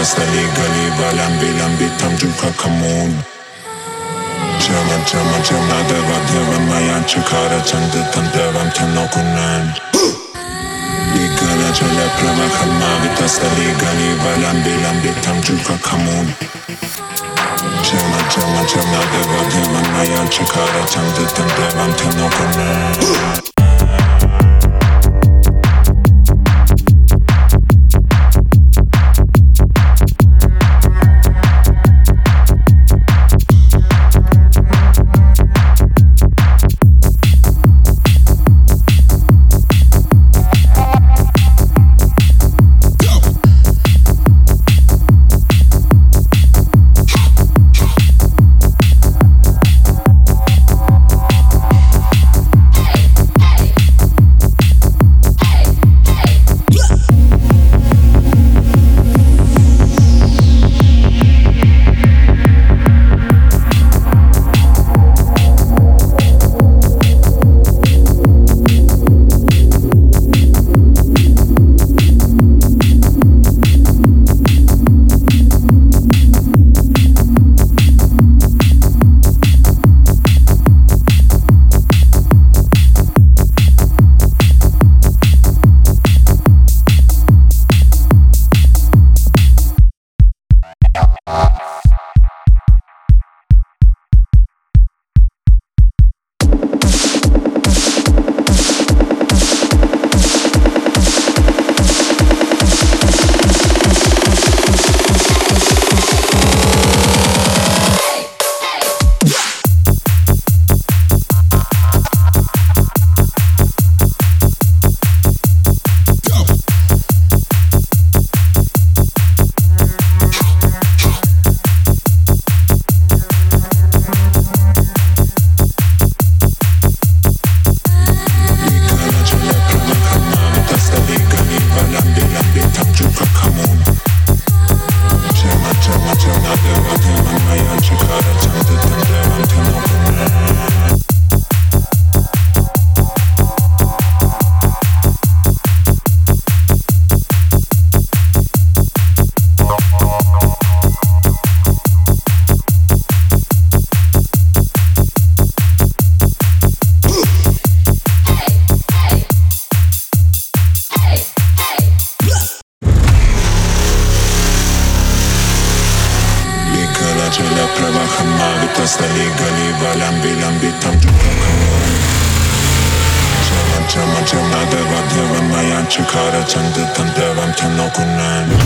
Vitastali gali Valambi lambi tamjuka kamun Chama chama chama deva deva mayan chikara chandı tan devam tan okunan. Ligala cele prevahama vitastali gali Valambi lambi tamjuka kamun Chama chama chama deva deva mayan chikara chandı tan devam tan okunan Bye. Cele prevahama vitastali gali Valambi lambi tam Chama chama chama deva deva mayan chikara chandı tan devam tan okunan